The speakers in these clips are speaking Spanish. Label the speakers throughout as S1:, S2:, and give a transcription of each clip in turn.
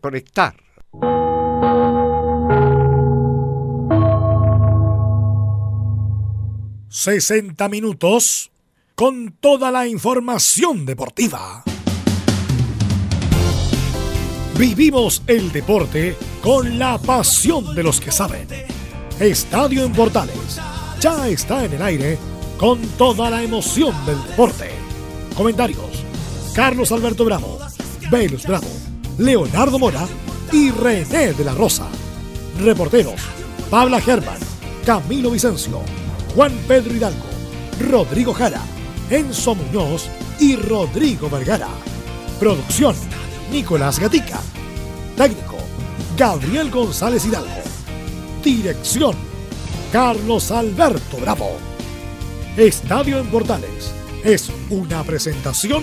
S1: Conectar.
S2: ...60 minutos... ...con toda la información deportiva. Vivimos el deporte... ...con la pasión de los que saben. Estadio en Portales... ...ya está en el aire... ...con toda la emoción del deporte. Comentarios... ...Carlos Alberto Bravo... ...Velus Bravo... Leonardo Mora y René de la Rosa. Reporteros, Pabla Germán, Camilo Vicencio, Juan Pedro Hidalgo, Rodrigo Jara, Enzo Muñoz y Rodrigo Vergara. Producción, Nicolás Gatica. Técnico, Gabriel González Hidalgo. Dirección, Carlos Alberto Bravo. Estadio en Portales es una presentación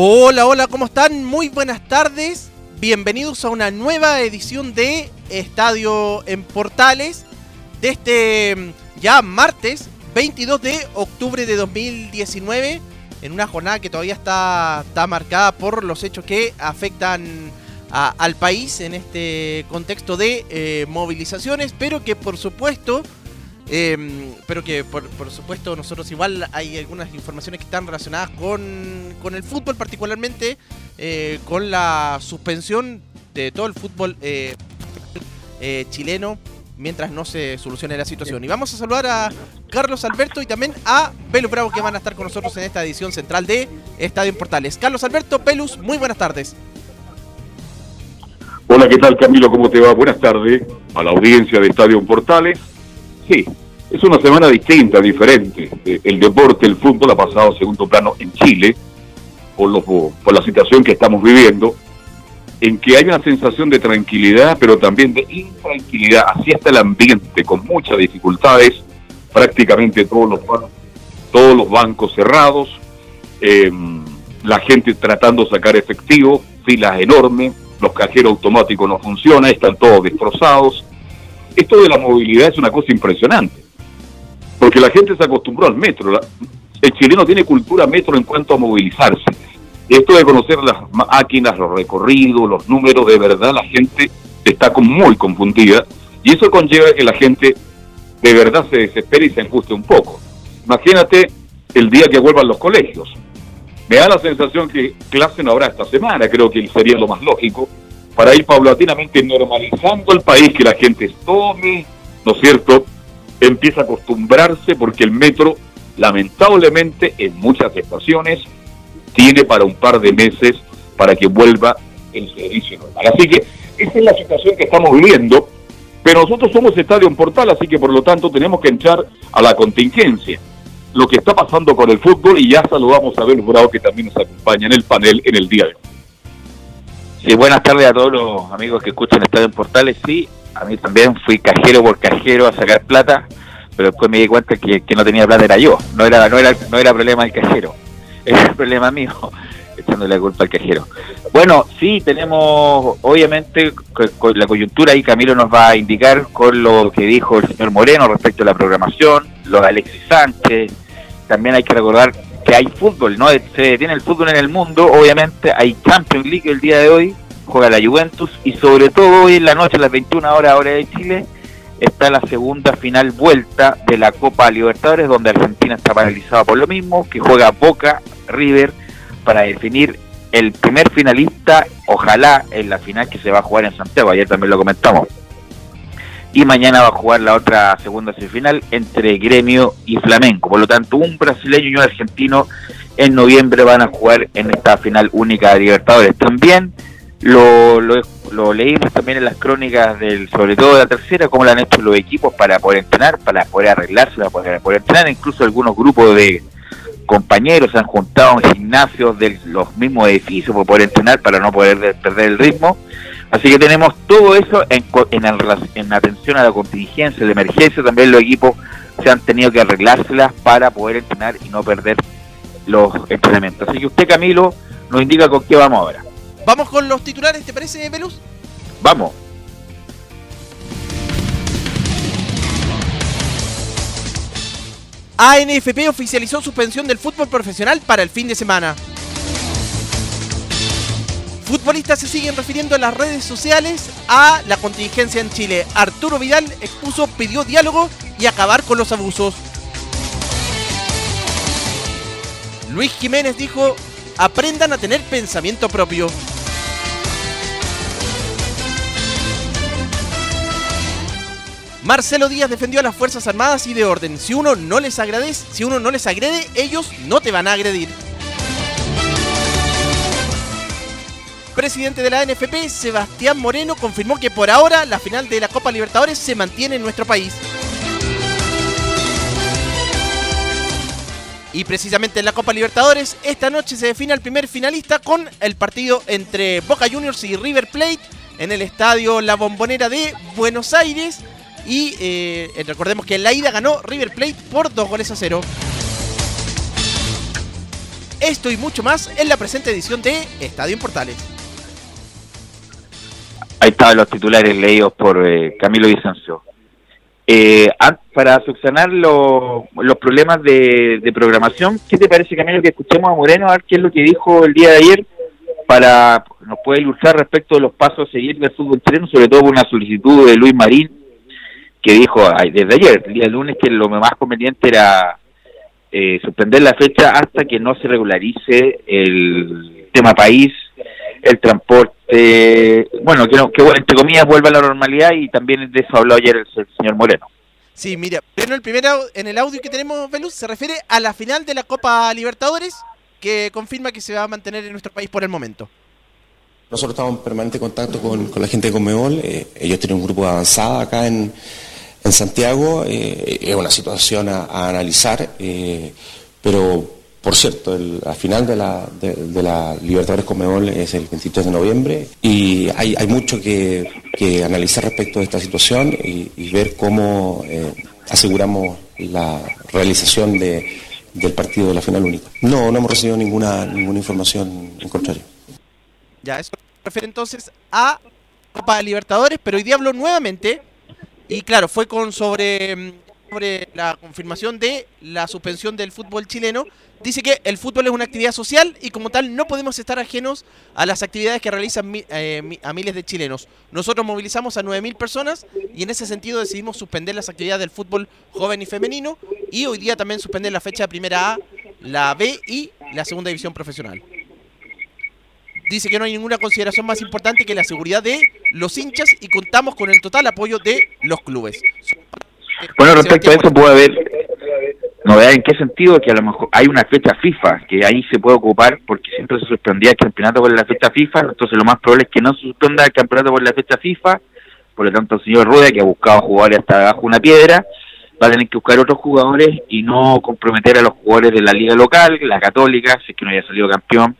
S3: Hola, hola, ¿cómo están? Muy buenas tardes. Bienvenidos a una nueva edición de Estadio en Portales de este mm, ya martes 22 de octubre de 2019 en una jornada que todavía está, está marcada por los hechos que afectan al país en este contexto de eh, movilizaciones, pero que por supuesto eh, pero que por, supuesto nosotros igual hay algunas informaciones que están relacionadas con, con el fútbol, particularmente eh, con la suspensión de todo el fútbol eh, eh, chileno mientras no se solucione la situación. Y vamos a saludar a Carlos Alberto y también a Pelus Bravo que van a estar con nosotros en esta edición central de Estadio en Portales. Carlos Alberto, Pelus, muy buenas tardes.
S4: Hola, ¿qué tal Camilo? ¿Cómo te va? Buenas tardes a la audiencia de Estadio Portales Sí, es una semana distinta, diferente. Eh, el deporte, el fútbol ha pasado a segundo plano en Chile por, por la situación que estamos viviendo, en que hay una sensación de tranquilidad, pero también de intranquilidad. Así está el ambiente, con muchas dificultades, prácticamente todos los, bancos cerrados, em, la gente tratando de sacar efectivo, filas enormes, los cajeros automáticos no funcionan, están todos destrozados esto de la movilidad es una cosa impresionante, porque la gente se acostumbró al metro. el chileno tiene cultura metro en cuanto a movilizarse. Esto de conocer las máquinas, los recorridos, los números, de verdad la gente está muy confundida y eso conlleva que la gente de verdad se desespere y se anguste un poco. Imagínate el día que vuelvan los colegios. Me da la sensación que clase no habrá esta semana, creo que sería lo más lógico, para ir paulatinamente normalizando el país, que la gente tome, ¿no es cierto?, empieza a acostumbrarse porque el metro, lamentablemente, en muchas estaciones, tiene para un par de meses para que vuelva el servicio normal. Así que esa es la situación que estamos viviendo, pero nosotros somos Estadio Portal, así que por lo tanto tenemos que entrar a la contingencia. Lo que está pasando con el fútbol y ya saludamos a Abel Bravo que también nos acompaña en el panel en el día de hoy.
S5: Buenas tardes a todos los amigos que escuchan Estadio en Portales. Sí, a mí también fui cajero por cajero a sacar plata, pero después me di cuenta que, que no tenía plata era yo. No era, no era, no era problema del cajero, era problema mío, echándole la culpa al cajero. Bueno, sí, tenemos, obviamente, la coyuntura y Camilo nos va a indicar con lo que dijo el señor Moreno respecto a la programación, lo de Alexis Sánchez. También hay que recordar que hay fútbol, ¿no? Se detiene el fútbol en el mundo, obviamente hay Champions League el día de hoy, juega la Juventus y sobre todo hoy en la noche a las 21 horas hora de Chile está la segunda final vuelta de la Copa Libertadores donde Argentina está paralizada por lo mismo, que juega Boca River para definir el primer finalista, ojalá en la final que se va a jugar en Santiago, ayer también lo comentamos y mañana va a jugar la otra segunda semifinal entre Gremio y Flamenco. Por lo tanto, un brasileño y un argentino en noviembre van a jugar en esta final única de Libertadores. También lo, lo, leímos también en las crónicas del, sobre todo de la tercera, cómo lo han hecho los equipos para poder entrenar, para poder arreglarse, para poder, entrenar, incluso algunos grupos de, compañeros se han juntado en gimnasios de los mismos edificios para poder entrenar, para no poder perder el ritmo. Así que tenemos todo eso en, en, en atención a la contingencia, de emergencia, también los equipos se han tenido que arreglárselas para poder entrenar y no perder los entrenamientos. Así que usted, Camilo, nos indica con qué vamos ahora.
S3: Vamos con los titulares, ¿te parece, Velus?
S5: Vamos.
S3: ANFP oficializó suspensión del fútbol profesional para el fin de semana. Futbolistas se siguen refiriendo en las redes sociales a la contingencia en Chile. Arturo Vidal expuso, pidió diálogo y acabar con los abusos. Luis Jiménez dijo, aprendan a tener pensamiento propio. Marcelo Díaz defendió a las Fuerzas Armadas y de orden. Si uno no les agradece, si uno no les agrede, ellos no te van a agredir. Presidente de la NFP, Sebastián Moreno, confirmó que por ahora la final de la Copa Libertadores se mantiene en nuestro país. Y precisamente en la Copa Libertadores, esta noche se define el primer finalista con el partido entre Boca Juniors y River Plate en el estadio La Bombonera de Buenos Aires. Y eh, recordemos que en la ida ganó River Plate por dos goles a cero. Esto y mucho más en la presente edición de Estadio en Portales.
S5: Ahí estaban los titulares leídos por eh, Camilo Vicencio. Eh, para subsanar los problemas de, de, programación, ¿qué te parece, Camilo, que escuchemos a Moreno a ver qué es lo que dijo el día de ayer para nos puede ilustrar respecto de los pasos a seguir del fútbol chileno, sobre todo por una solicitud de Luis Marín que dijo desde ayer, el día lunes, que lo más conveniente era eh, suspender la fecha hasta que no se regularice el tema país, el transporte, bueno, que, que entre comillas vuelva a la normalidad y también de eso habló ayer el, señor Moreno.
S3: Sí, mira, pero el primero, en el audio que tenemos, Veluz, se refiere a la final de la Copa Libertadores, que confirma que se va a mantener en nuestro país por el momento.
S1: Nosotros estamos en permanente contacto con, la gente de Conmebol. Eh, ellos tienen un grupo avanzado acá en, en Santiago. Eh, es una situación a, analizar, eh, pero por cierto, el, la final de la, de, la Libertadores Conmebol es el 23 de noviembre y hay, hay mucho que, que, analizar respecto de esta situación y, ver cómo aseguramos la realización de, del partido de la final única. No, no hemos recibido ninguna, ninguna información en contrario.
S3: Ya, eso refiere entonces a Copa Libertadores, pero hoy día habló nuevamente y claro, fue con sobre, mm, sobre la confirmación de la suspensión del fútbol chileno. Dice que el fútbol es una actividad social y como tal no podemos estar ajenos a las actividades que realizan eh, a miles de chilenos. Nosotros movilizamos a 9.000 personas y en ese sentido decidimos suspender las actividades del fútbol joven y femenino y hoy día también suspender la fecha de primera A, la B y la segunda división profesional dice que no hay ninguna consideración más importante que la seguridad de los hinchas y contamos con el total apoyo de los clubes.
S5: Bueno, respecto a eso puede haber novedad en qué sentido, que a lo mejor hay una fecha FIFA que ahí se puede ocupar porque siempre se suspendía el campeonato por la fecha FIFA, entonces lo más probable es que no se suspenda el campeonato por la fecha FIFA, por lo tanto el señor Rueda, que ha buscado jugadores hasta abajo una piedra, va a tener que buscar otros jugadores y no comprometer a los jugadores de la liga local, la católica, si es que no haya salido campeón,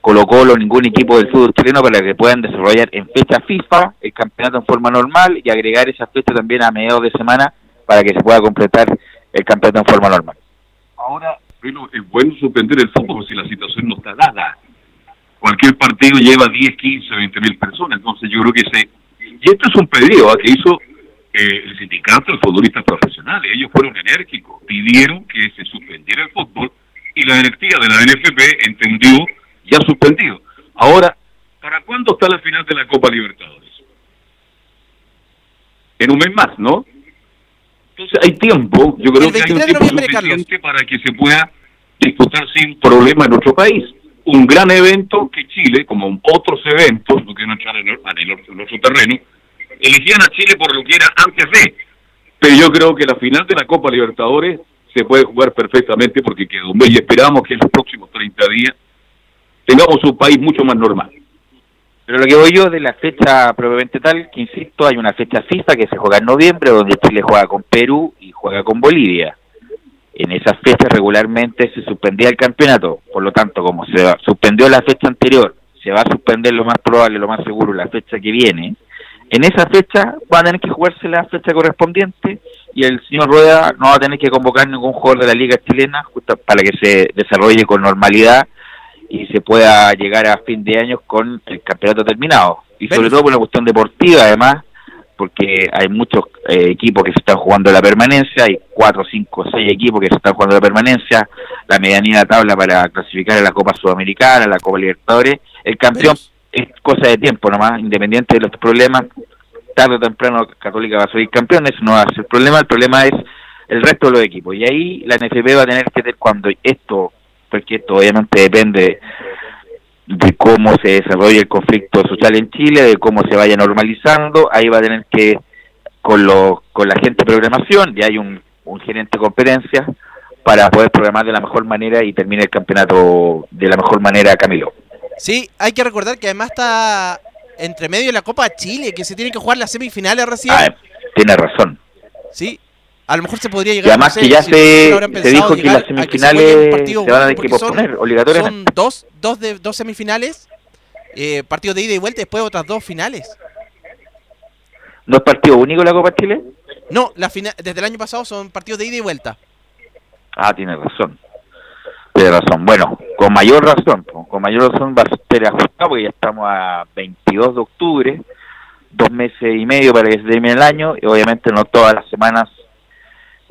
S5: Colo Colo, ningún equipo del fútbol chileno para que puedan desarrollar en fecha FIFA el campeonato en forma normal y agregar esa fecha también a mediados de semana para que se pueda completar el campeonato en forma normal.
S4: Ahora, bueno, es bueno suspender el fútbol si la situación no está dada. Cualquier partido lleva 10, 15, 20 mil personas, entonces yo creo que se... Y esto es un pedido ¿ah? que hizo eh, el sindicato de futbolistas profesionales. Ellos fueron enérgicos, pidieron que se suspendiera el fútbol y la directiva de la NFP entendió ya suspendido. Ahora, ¿para cuándo está la final de la Copa Libertadores? En un mes más, ¿no? Entonces hay tiempo, yo creo que hay un tiempo suficiente para que se pueda disputar sin problema en nuestro país. Un gran evento que Chile, como otros eventos, no quiero entrar en, otro terreno, elegían a Chile por lo que era antes de. Pero yo creo que la final de la Copa Libertadores se puede jugar perfectamente porque quedó y esperamos que en los próximos 30 días tengamos un país mucho más normal.
S5: Pero lo que voy yo de la fecha probablemente tal, que insisto, hay una fecha FIFA que se juega en noviembre, donde Chile juega con Perú y juega con Bolivia. en esas fechas regularmente se suspendía el campeonato, por lo tanto, como se suspendió la fecha anterior, se va a suspender lo más probable, lo más seguro, la fecha que viene, en esa fecha van a tener que jugarse la fecha correspondiente y el señor Rueda no va a tener que convocar ningún jugador de la liga chilena justo para que se desarrolle con normalidad y se pueda llegar a fin de año con el campeonato terminado. Y sobre todo por una cuestión deportiva, además, porque hay muchos eh, equipos que se están jugando la permanencia, hay cuatro, cinco, seis equipos que se están jugando la permanencia, la medianía de la tabla para clasificar a la Copa Sudamericana, a la Copa Libertadores. El campeón es cosa de tiempo nomás, independiente de los problemas, tarde o temprano Católica va a salir campeón, eso no va a ser el problema, el problema es el resto de los equipos. Y ahí la NFP va a tener que, cuando esto, porque esto obviamente depende de cómo se desarrolla el conflicto social en Chile, de cómo se vaya normalizando, ahí va a tener que, con, lo, con la gente de programación, y hay un, un gerente de competencia, para poder programar de la mejor manera y termine el campeonato de la mejor manera, Camilo.
S3: Sí, hay que recordar que además está entre medio de la Copa Chile, que se tiene que jugar las semifinales recién. Ah,
S5: tiene razón.
S3: Sí, a lo mejor se podría llegar
S5: y además que ya se, se dijo que las semifinales se, van a tener que posponer obligatoriamente.
S3: Son dos, dos, de, dos semifinales, eh, partidos de ida y vuelta, después otras dos finales.
S5: ¿No es partido único la Copa Chile?
S3: No, la desde el año pasado son partidos de ida y vuelta.
S5: Ah, tiene razón. Tiene razón. Bueno, con mayor razón, con mayor razón va a ser ajustado porque ya estamos a 22 de octubre, dos meses y medio para que se termine el año y obviamente no todas las semanas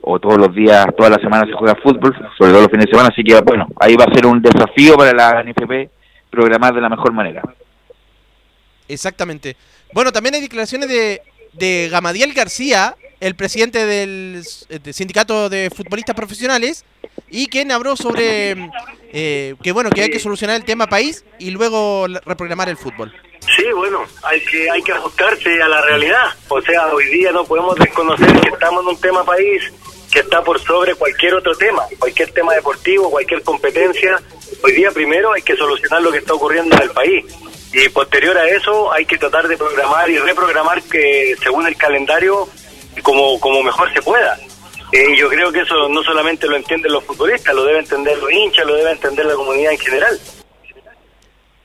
S5: o todos los días, todas las semanas se juega fútbol, sobre todo los fines de semana, así que bueno, ahí va a ser un desafío para la NFP programar de la mejor manera.
S3: Exactamente. Bueno, también hay declaraciones de, de Gamadiel García, el presidente del, sindicato de futbolistas profesionales, y quien habló sobre eh, que bueno que hay que solucionar el tema país y luego reprogramar el fútbol.
S6: Sí, bueno, hay que hay que ajustarse a la realidad. O sea, hoy día no podemos desconocer que estamos en un tema país que está por sobre cualquier otro tema, cualquier tema deportivo, cualquier competencia. Hoy día primero hay que solucionar lo que está ocurriendo en el país y posterior a eso hay que tratar de programar y reprogramar que según el calendario como, como mejor se pueda. Eh, yo creo que eso no solamente lo entienden los futbolistas, lo debe entender los hinchas, lo debe entender la comunidad en general.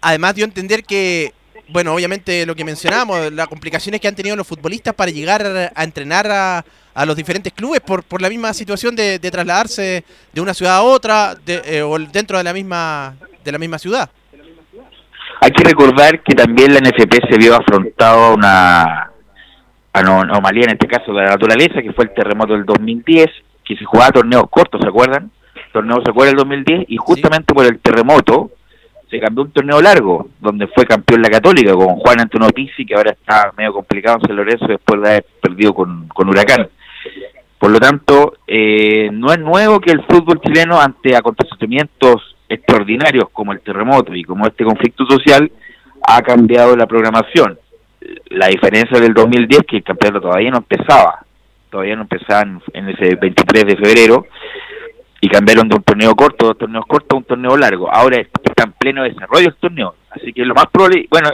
S3: Además dio a entender que, bueno, obviamente lo que mencionábamos, las complicaciones que han tenido los futbolistas para llegar a entrenar a, a los diferentes clubes por, por la misma situación de, trasladarse de una ciudad a otra eh, o dentro de la misma de la misma ciudad.
S5: Hay que recordar que también la NFP se vio afrontado a una anomalía, en este caso de la naturaleza, que fue el terremoto del 2010, que se jugaba torneos cortos, ¿se acuerdan? Torneo se acuerda el 2010 y justamente por el terremoto se cambió un torneo largo, donde fue campeón la Católica con Juan Antonio Pizzi, que ahora está medio complicado en San Lorenzo después de haber perdido con, con Huracán. Por lo tanto, eh, no es nuevo que el fútbol chileno, ante acontecimientos extraordinarios como el terremoto y como este conflicto social, ha cambiado la programación. La diferencia del 2010 que el campeonato todavía no empezaba, todavía no empezaba en, ese 23 de febrero, y cambiaron de un torneo corto, dos torneos cortos a un torneo largo. Ahora está en pleno desarrollo el torneo, así que lo más probable, bueno,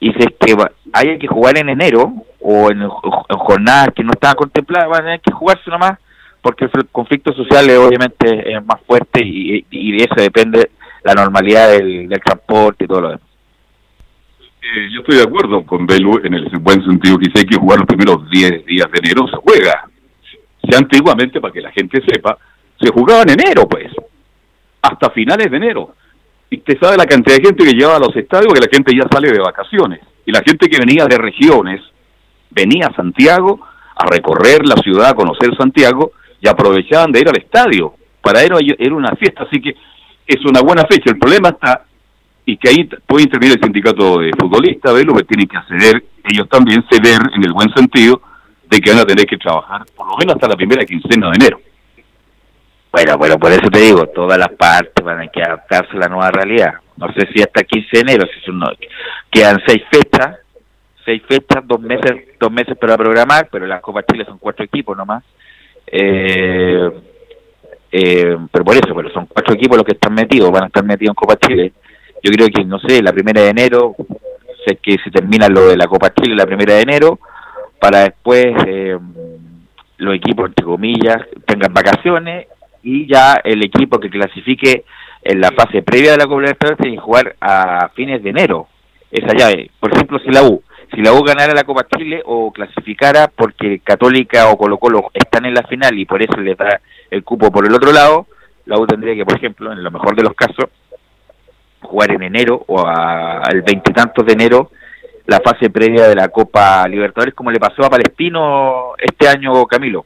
S5: y si es que haya que jugar en enero o en, jornadas que no estaban contempladas, van a tener que jugarse nomás porque el conflicto social es, obviamente es más fuerte y, de eso depende la normalidad del, transporte y todo lo demás.
S4: Eh, yo estoy de acuerdo con Belu en el buen sentido que hay que jugar los primeros 10 días de enero, se juega. Si antiguamente, para que la gente sepa, se jugaba en enero, pues, hasta finales de enero. Y usted sabe la cantidad de gente que lleva a los estadios, que la gente ya sale de vacaciones. Y la gente que venía de regiones, venía a Santiago a recorrer la ciudad, a conocer Santiago, y aprovechaban de ir al estadio. Para ellos era una fiesta, así que es una buena fecha. El problema está, y que ahí puede intervenir el sindicato de futbolistas, ver lo que tienen que acceder, ellos también ceder en el buen sentido de que van a tener que trabajar por lo menos hasta la primera quincena de enero.
S5: Bueno, bueno, por eso te digo, todas las partes van a que adaptarse a la nueva realidad. No sé si hasta 15 de enero, si son, quedan seis fechas, seis fechas, dos meses, dos meses para programar, pero las Copa Chile son cuatro equipos nomás. Eh, eh, pero por eso, pero son cuatro equipos los que están metidos, van a estar metidos en Copa Chile. Yo creo que, no sé, la primera de enero, sé que se termina lo de la Copa Chile la primera de enero, para después... Eh, los equipos, entre comillas, tengan vacaciones y ya el equipo que clasifique en la fase previa de la Copa Libertadores tiene que jugar a fines de enero esa llave. Por ejemplo, si la U, si la U ganara la Copa Chile o clasificara porque Católica o Colo Colo están en la final y por eso le da el cupo por el otro lado, la U tendría que, por ejemplo, en lo mejor de los casos, jugar en enero o al veintitantos de enero la fase previa de la Copa Libertadores, como le pasó a Palestino este año, Camilo.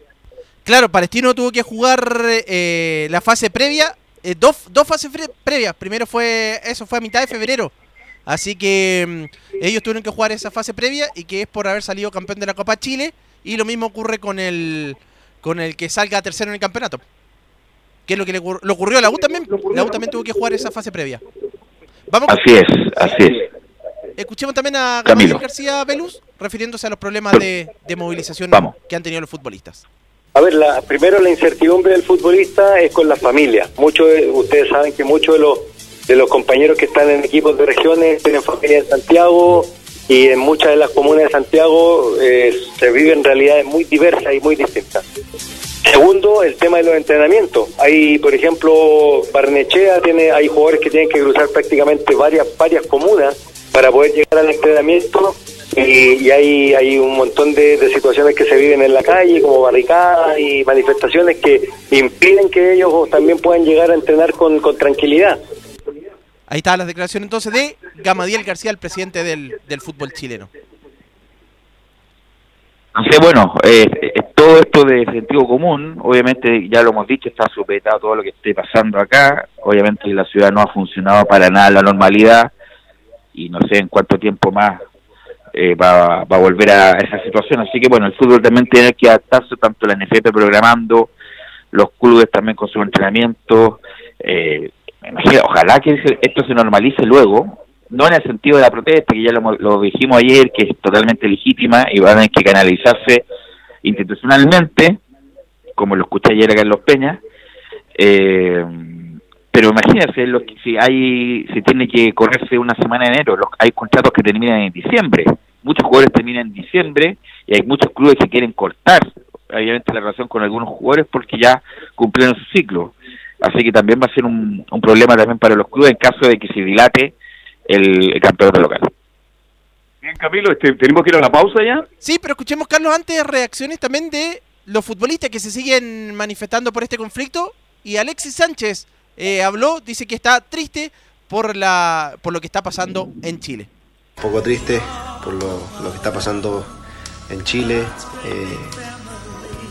S3: Claro, Palestino tuvo que jugar eh, la fase previa, eh, dos, dos fases previas. Primero fue, eso fue a mitad de febrero. Así que mm, ellos tuvieron que jugar esa fase previa y que es por haber salido campeón de la Copa Chile. Y lo mismo ocurre con el, con el que salga tercero en el campeonato. Que es lo que le, ocurrió a la U también. La U también tuvo que jugar esa fase previa.
S5: Vamos así es, así es.
S3: Escuchemos también a Camilo García Veluz refiriéndose a los problemas de, movilización que han tenido los futbolistas.
S6: A ver, la, primero la incertidumbre del futbolista es con la familia. Muchos, ustedes saben que muchos de los de los compañeros que están en equipos de regiones tienen familia en Santiago y en muchas de las comunas de Santiago eh, se viven realidades muy diversas y muy distintas. Segundo, el tema de los entrenamientos. Hay, por ejemplo, Barnechea tiene, hay jugadores que tienen que cruzar prácticamente varias varias comunas para poder llegar al entrenamiento y, hay, hay un montón de, situaciones que se viven en la calle, como barricadas y manifestaciones que impiden que ellos también puedan llegar a entrenar con, con tranquilidad.
S3: Ahí está la declaración entonces de Gamadiel García, el presidente del, del fútbol chileno.
S5: Así bueno, eh, todo esto de sentido común, obviamente ya lo hemos dicho, está sujetado todo lo que esté pasando acá, obviamente la ciudad no ha funcionado para nada la normalidad y no sé en cuánto tiempo más eh, va, a volver a esa situación, así que bueno, el fútbol también tiene que adaptarse, tanto la NFP programando, los clubes también con su entrenamiento, eh, ojalá que esto se normalice luego, no en el sentido de la protesta, que ya lo, dijimos ayer, que es totalmente legítima y va a tener que canalizarse institucionalmente, como lo escuché ayer acá en Los Peñas, eh, pero imagínense, si hay, si tiene que correrse una semana en enero, los, hay contratos que terminan en diciembre, muchos jugadores terminan en diciembre y hay muchos clubes que quieren cortar, obviamente la relación con algunos jugadores porque ya cumplieron su ciclo. Así que también va a ser un, problema también para los clubes en caso de que se dilate el, campeonato local.
S4: Bien, Camilo, este, ¿tenemos que ir a la pausa ya?
S3: Sí, pero escuchemos, Carlos, antes reacciones también de los futbolistas que se siguen manifestando por este conflicto. Y Alexis Sánchez eh, habló, dice que está triste por, la, por lo que está pasando en Chile.
S7: Un poco triste por lo, lo que está pasando en Chile. Eh,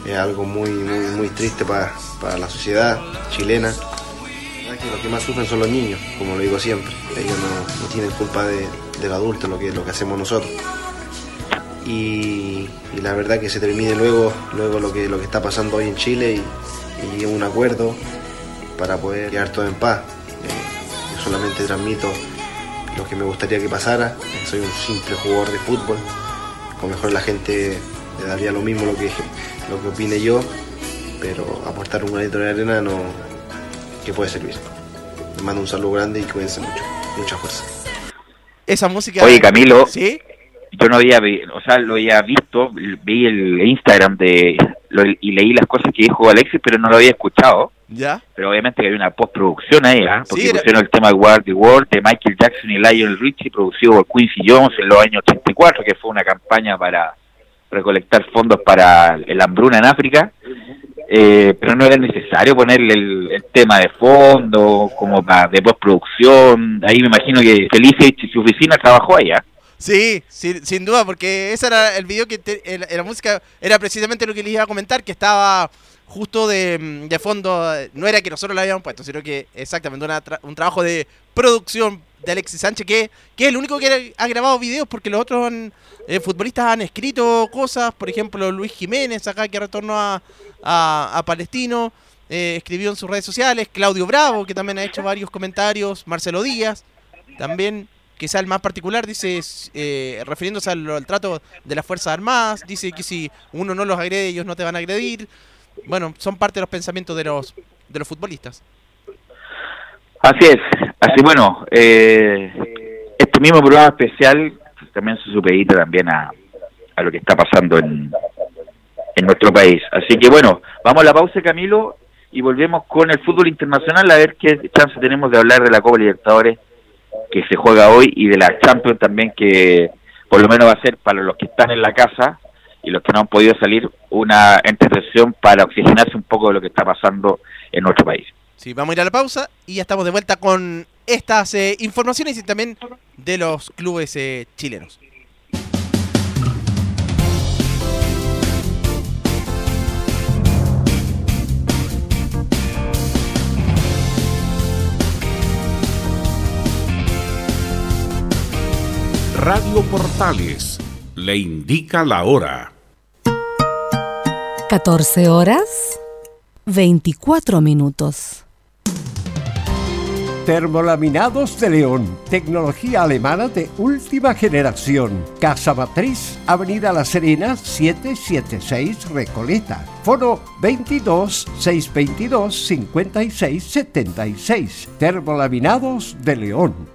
S7: es algo muy, muy, muy triste para, la sociedad chilena. Que los que más sufren son los niños, como lo digo siempre. Ellos no, tienen culpa de, del adulto, lo que, lo que hacemos nosotros. Y, la verdad que se termine luego, luego lo, que, lo que está pasando hoy en Chile y, y un acuerdo para poder quedar todo en paz. Eh, yo solamente transmito lo que me gustaría que pasara. Soy un simple jugador de fútbol. Con mejor la gente le daría lo mismo lo que lo que opine yo, pero aportar un granito de arena no que puede servir. Les mando un saludo grande y cuídense mucho. Mucha fuerza.
S3: Esa música.
S5: Oye, Camilo. ¿Sí? Yo no había, o sea, lo había visto, vi el Instagram de y leí las cosas que dijo Alexis, pero no lo había escuchado.
S3: ¿Ya?
S5: Pero obviamente que hay una postproducción ahí, ¿eh? porque pusieron el tema de War the World de Michael Jackson y Lionel Richie, producido por Quincy Jones en los años 84, que fue una campaña para recolectar fondos para el hambruna en África, eh, pero no era necesario ponerle el, tema de fondo, como para de postproducción. Ahí me imagino que Felicia y su oficina trabajó allá.
S3: Sí, sin, duda, porque ese era el video que la, música era precisamente lo que les iba a comentar, que estaba justo de, fondo, no era que nosotros la habíamos puesto, sino que exactamente un trabajo de producción de Alexis Sánchez, que, que es el único que ha grabado videos, porque los otros eh, futbolistas han escrito cosas, por ejemplo Luis Jiménez, acá que retornó a, a, Palestino, eh, escribió en sus redes sociales, Claudio Bravo, que también ha hecho varios comentarios, Marcelo Díaz, también quizá el más particular, dice, eh, refiriéndose al, trato de las Fuerzas Armadas, dice que si uno no los agrede, ellos no te van a agredir. Bueno, son parte de los pensamientos de los, de los futbolistas.
S5: Así es, así bueno, eh, este mismo programa especial también se supedita también a, a lo que está pasando en, en nuestro país. Así que bueno, vamos a la pausa Camilo y volvemos con el fútbol internacional a ver qué chance tenemos de hablar de la Copa Libertadores que se juega hoy y de la Champions también que por lo menos va a ser para los que están en la casa y los que no han podido salir una entretención para oxigenarse un poco de lo que está pasando en nuestro país.
S3: Sí, vamos a ir a la pausa y ya estamos de vuelta con estas eh, informaciones y también de los clubes eh, chilenos.
S2: Radio Portales le indica la hora.
S8: 14 horas 24 minutos.
S9: Termolaminados de León, tecnología alemana de última generación. Casa Matriz, Avenida La Serena, 776 Recoleta. Foro 22 622 5676. Termolaminados de León.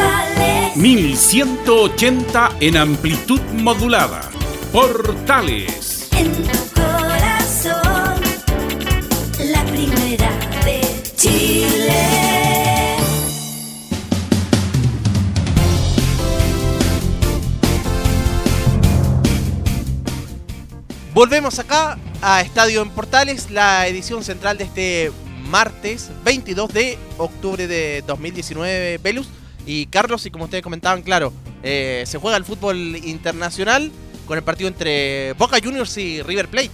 S2: 1180 en amplitud modulada. Portales.
S10: En tu corazón, la primera de Chile.
S3: Volvemos acá a Estadio en Portales, la edición central de este martes 22 de octubre de 2019. Velus. Y Carlos, y como ustedes comentaban, claro, eh, se juega el fútbol internacional con el partido entre Boca Juniors y River Plate.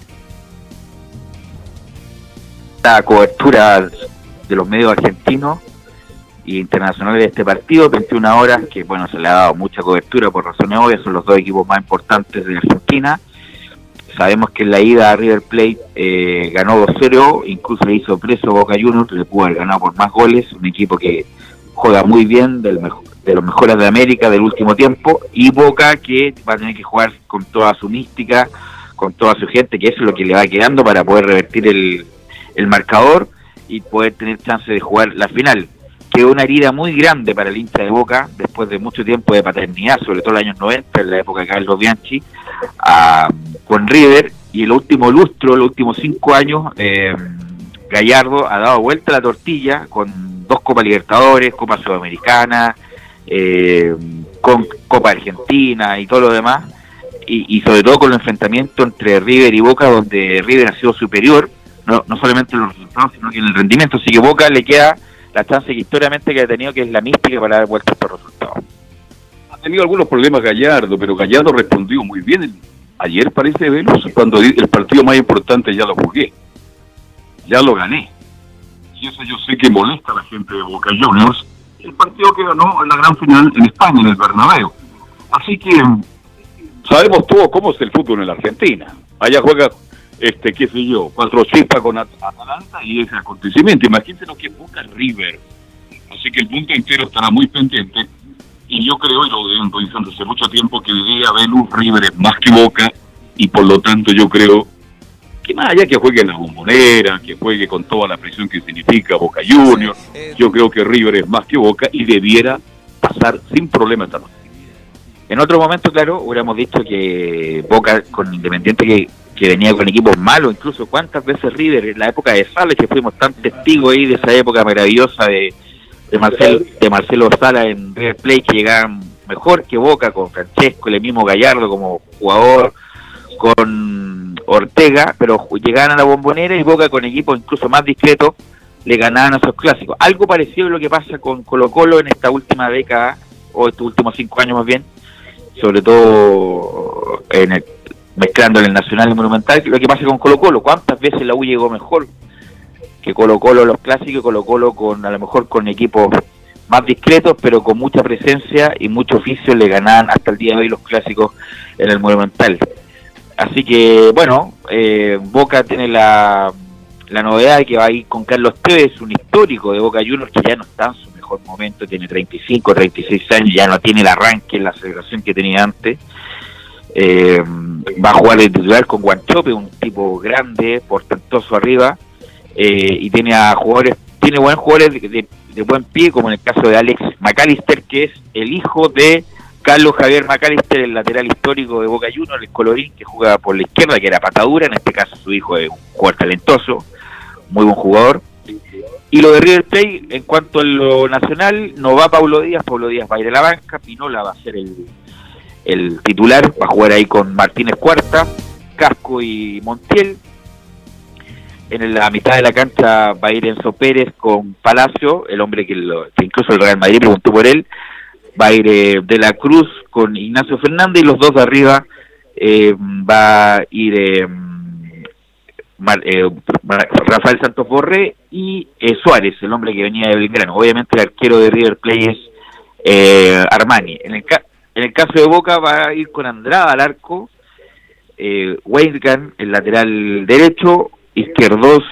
S5: La cobertura de los medios argentinos e internacionales de este partido, 21 horas, que bueno, se le ha dado mucha cobertura por razones obvias, son los dos equipos más importantes de Argentina. Sabemos que en la ida a River Plate eh, ganó 2-0, incluso le hizo preso Boca Juniors, le pudo haber ganado por más goles, un equipo que juega muy bien, del de los mejores de América del último tiempo, y Boca que va a tener que jugar con toda su mística, con toda su gente, que eso es lo que le va quedando para poder revertir el, el marcador y poder tener chance de jugar la final. Que una herida muy grande para el hincha de Boca, después de mucho tiempo de paternidad, sobre todo en los años 90, en la época de Carlos Bianchi, con River, y el último lustro, los últimos cinco años, eh, Gallardo ha dado vuelta la tortilla con dos Copa Libertadores, Copa Sudamericana, eh, con Copa Argentina y todo lo demás, y, sobre todo con el enfrentamiento entre River y Boca, donde River ha sido superior, no, no solamente en los resultados, sino que en el rendimiento, así que Boca le queda la chance que históricamente que ha tenido, que es la mística para dar vuelta a estos resultados.
S4: Ha tenido algunos problemas Gallardo, pero Gallardo respondió muy bien. Ayer parece Velos, cuando el partido más importante ya lo jugué, ya lo gané y eso yo sé que molesta a la gente de Boca Juniors, el partido que ganó en la gran final en España, en el Bernabéu. Así que sabemos todos cómo es el fútbol en la Argentina. Allá juega, este, qué sé yo, cuatro chispas con At- Atalanta y ese acontecimiento. Imagínense lo que Boca River. Así que el punto entero estará muy pendiente. Y yo creo, y lo vengo diciendo hace mucho tiempo, que hoy día River más que Boca. Y por lo tanto yo creo que más allá que juegue en la bombonera, que juegue con toda la presión que significa Boca Juniors, yo creo que River es más que Boca y debiera pasar sin problema esta noche.
S5: En otro momento, claro, hubiéramos dicho que Boca con Independiente que, que venía con equipos malos, incluso cuántas veces River, en la época de Sales, que fuimos tan testigos ahí de esa época maravillosa de, de, Marcel, de Marcelo Sala en River Plate, que llegaban mejor que Boca, con Francesco, el mismo Gallardo como jugador, con Ortega, pero llegaban a la bombonera y Boca con equipos incluso más discretos le ganaban a esos clásicos. Algo parecido a lo que pasa con Colo Colo en esta última década, o estos últimos cinco años más bien, sobre todo en el, mezclando en el Nacional y el Monumental, lo que pasa con Colo Colo, cuántas veces la U llegó mejor que Colo Colo los clásicos, Colo Colo con a lo mejor con equipos más discretos, pero con mucha presencia y mucho oficio le ganaban hasta el día de hoy los clásicos en el Monumental. Así que, bueno, eh, Boca tiene la, la novedad de que va a ir con Carlos Tevez, un histórico de Boca Juniors que ya no está en su mejor momento, tiene 35, 36 años, ya no tiene el arranque, la celebración que tenía antes. Eh, va a jugar de titular con Guanchope, un tipo grande, portentoso arriba, eh, y tiene a jugadores, tiene buenos jugadores de, de- de buen pie, como en el caso de Alex McAllister, que es el hijo de Carlos Javier McAllister, el lateral histórico de Boca Juniors, el colorín que juega por la izquierda, que era patadura, en este caso su hijo es un jugador talentoso, muy buen jugador. Y lo de River Plate, en cuanto a lo nacional, no va Pablo Díaz, Pablo Díaz va a ir a la banca, Pinola va a ser el, el titular, va a jugar ahí con Martínez Cuarta, Casco y Montiel. En la mitad de la cancha va a ir Enzo Pérez con Palacio, el hombre que, lo- que incluso el Real Madrid preguntó por él. Va a ir eh, De la Cruz con Ignacio Fernández y los dos de arriba eh, va a ir eh, eh, Mar- Rafael Santos Borré y Suárez, el hombre que venía de Belgrano. Obviamente el arquero de River Plate es Armani. En el, en el caso de Boca va a ir con Andrada al arco, eh, Weigand, el lateral derecho, izquierdos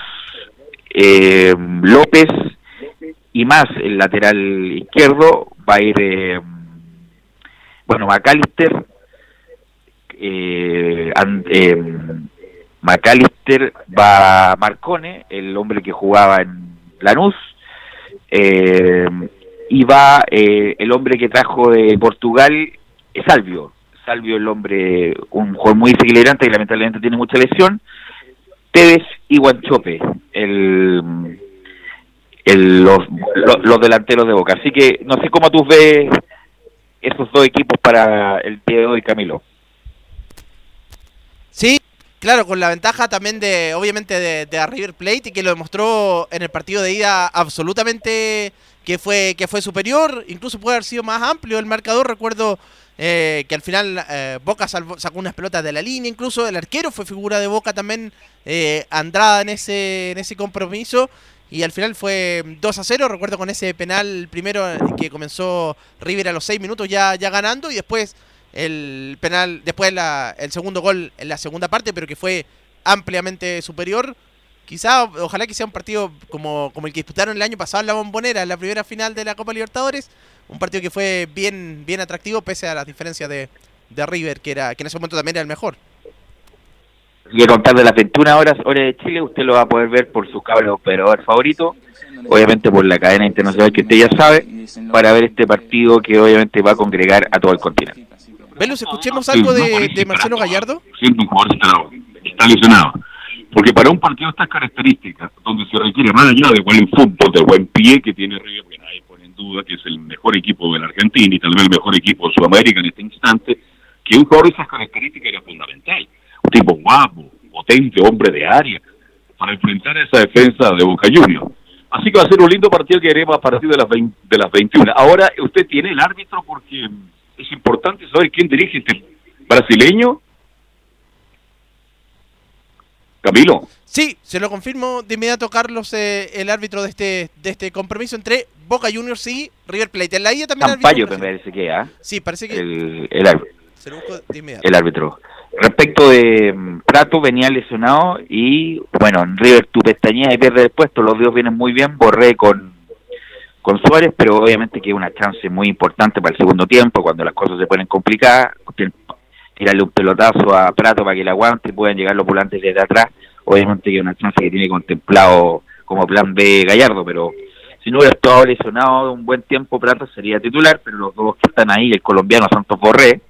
S5: López y más el lateral izquierdo va a ir eh, bueno McAllister eh, an- eh, McAllister va Marcone el hombre que jugaba en Lanús eh, y va eh, el hombre que trajo de Portugal Salvio. Salvio el hombre un jugador muy desequilibrante que lamentablemente tiene mucha lesión. Tevez y Guanchope, el, el- los, los, delanteros de Boca. Así que no sé cómo tú ves esos dos equipos para el día de hoy, Camilo.
S3: Sí, claro, con la ventaja también de, obviamente, de, de River Plate y que lo demostró en el partido de ida absolutamente que fue, que fue superior, incluso puede haber sido más amplio el marcador. Recuerdo eh, que al final eh, Boca salvó- sacó unas pelotas de la línea, incluso el arquero fue figura de Boca también, eh, Andrada en ese, en ese compromiso. Y al final fue 2 a 0, recuerdo con ese penal primero que comenzó River a los 6 minutos ya, ya ganando y después el penal, después la- el segundo gol en la segunda parte, pero que fue ampliamente superior. Quizá, ojalá que sea un partido como, como el que disputaron el año pasado en la Bombonera, en la primera final de la Copa Libertadores. Un partido que fue bien, bien atractivo, pese a las diferencias de, de River, que, era, que en ese momento también era el mejor.
S5: Así que contar de las 21 horas, hora de Chile, usted lo va a poder ver por su cable operador favorito, obviamente por la cadena internacional que usted ya sabe, para ver este partido que obviamente va a congregar a todo el continente.
S3: Velus, escuchemos algo de, de Marcelo Gallardo.
S4: jugador está, está lesionado. Porque para un partido de estas características, donde se requiere más allá de buen fútbol, de buen pie que tiene River, que nadie pone en duda que es el mejor equipo de la Argentina y tal vez el mejor equipo de Sudamérica en este instante, que un jugador de esas características era fundamental. Un tipo guapo, potente, hombre de área, para enfrentar esa defensa de Boca Juniors. Así que va a ser un lindo partido que haremos a partir de las, 20 de las 21. Ahora usted tiene el árbitro porque es importante saber quién dirige este brasileño Camilo.
S3: Sí, se lo confirmo de inmediato Carlos, eh, el árbitro de este de este compromiso entre Boca Juniors y River Plate. En la ida también
S5: Campayo
S3: árbitro
S5: me parece que, ¿ah?
S3: Sí, parece que
S5: El, el árbitro.
S3: se lo busco de inmediato.
S5: el árbitro. Respecto de mm, Prato, venía lesionado y, bueno, en River tu pestañea y pierde el puesto, los dos vienen muy bien, borré con, con Suárez, pero obviamente que es una chance muy importante para el segundo tiempo, cuando las cosas se ponen complicadas, tirarle un pelotazo a Prato para que le aguante y puedan llegar los volantes desde atrás, obviamente que es una chance que tiene contemplado como plan B Gallardo, pero si no hubiera estado lesionado un buen tiempo Prato sería titular, pero los dos que están ahí, el colombiano Santos Borré,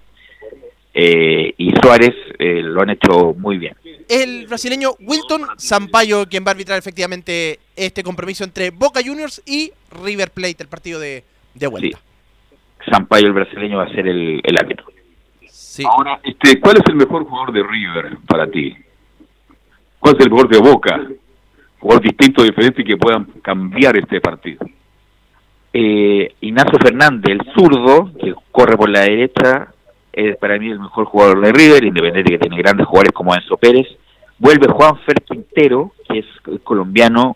S5: eh, y Suárez eh, lo han hecho muy bien.
S3: El brasileño Wilton Sampaio quien va a arbitrar efectivamente este compromiso entre Boca Juniors y River Plate, el partido de, de vuelta.
S5: Sampaio, el brasileño, va a ser el, el árbitro.
S4: Ahora, este, ¿cuál es el mejor jugador de River para ti? ¿Cuál es el mejor de Boca? Jugador distinto, diferente y que puedan cambiar este partido.
S5: Eh, Ignacio Fernández, el zurdo, que corre por la derecha, es para mí el mejor jugador de River, independiente que tiene grandes jugadores como Enzo Pérez. Vuelve Juan Fer Quintero, que es colombiano,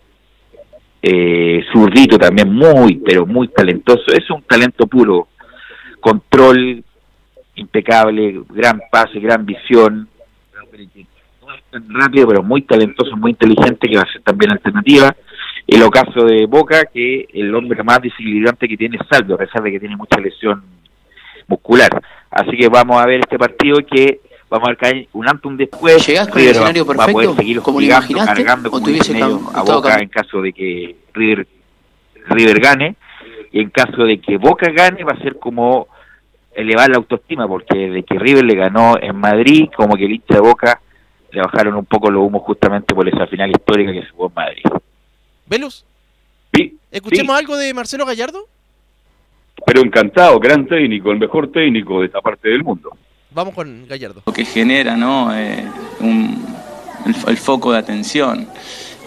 S5: eh, zurdito también, muy, pero muy talentoso. Es un talento puro. Control impecable, gran pase, gran visión. Rápido, pero muy talentoso, muy inteligente, que va a ser también alternativa. El ocaso de Boca, que el hombre más desequilibrante que tiene es Saldo, a pesar de que tiene mucha lesión muscular. Así que vamos a ver este partido que vamos a ver caer un antes un después.
S11: ¿Llegás con el
S5: va-
S11: escenario
S5: va a poder
S11: perfecto,
S5: seguir
S11: como imaginaste,
S5: cargando, como dicen ellos, a Boca en caso de que River, River gane. Y en caso de que Boca gane, va a ser como elevar la autoestima, porque de que River le ganó en Madrid, como que el hincha de Boca le bajaron un poco los humos justamente por esa final histórica que se jugó en Madrid.
S3: Velus,
S4: Sí,
S3: ¿escuchemos algo de Marcelo Gallardo?
S4: Pero encantado, gran técnico, el mejor técnico de esta parte del mundo.
S3: Vamos con Gallardo.
S12: lo que genera ¿no? Eh, un- el, el foco de atención.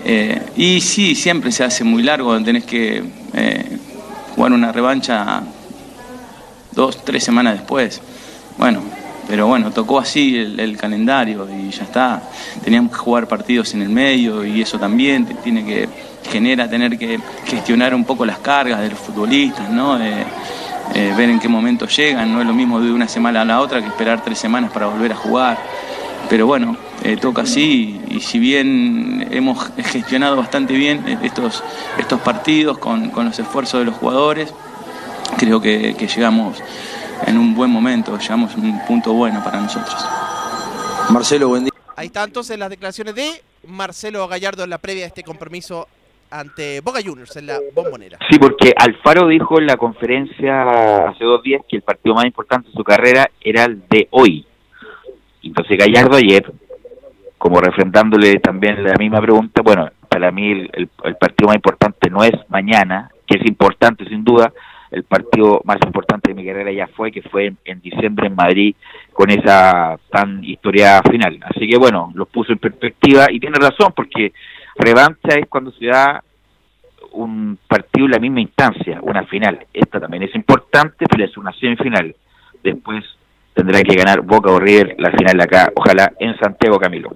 S12: Eh, y sí, siempre se hace muy largo, tenés que eh, jugar una revancha dos, tres semanas después. Bueno, pero bueno, tocó así el, el calendario y ya está. Teníamos que jugar partidos en el medio y eso también te tiene que genera tener que gestionar un poco las cargas de los futbolistas, ¿no? Eh, eh, ver en qué momento llegan, no es lo mismo de una semana a la otra que esperar tres semanas para volver a jugar. Pero bueno, eh, toca así y, y si bien hemos gestionado bastante bien estos, estos partidos con, con los esfuerzos de los jugadores, creo que, que llegamos en un buen momento, llegamos a un punto bueno para nosotros.
S11: Marcelo, buen día.
S3: Ahí está entonces las declaraciones de Marcelo Gallardo en la previa de este compromiso ante Boca Juniors en la bombonera.
S5: Sí, porque Alfaro dijo en la conferencia hace dos días que el partido más importante de su carrera era el de hoy. Entonces Gallardo ayer, como refrendándole también la misma pregunta, bueno, para mí el, el- el partido más importante no es mañana, que es importante sin duda, el partido más importante de mi carrera ya fue, que fue en, en diciembre en Madrid, con esa tan historia final. Así que bueno, los puso en perspectiva y tiene razón, porque revancha es cuando se da un partido en la misma instancia, una final. Esta también es importante, pero es una semifinal. Después tendrá que ganar Boca o River la final acá, ojalá en Santiago Camilo.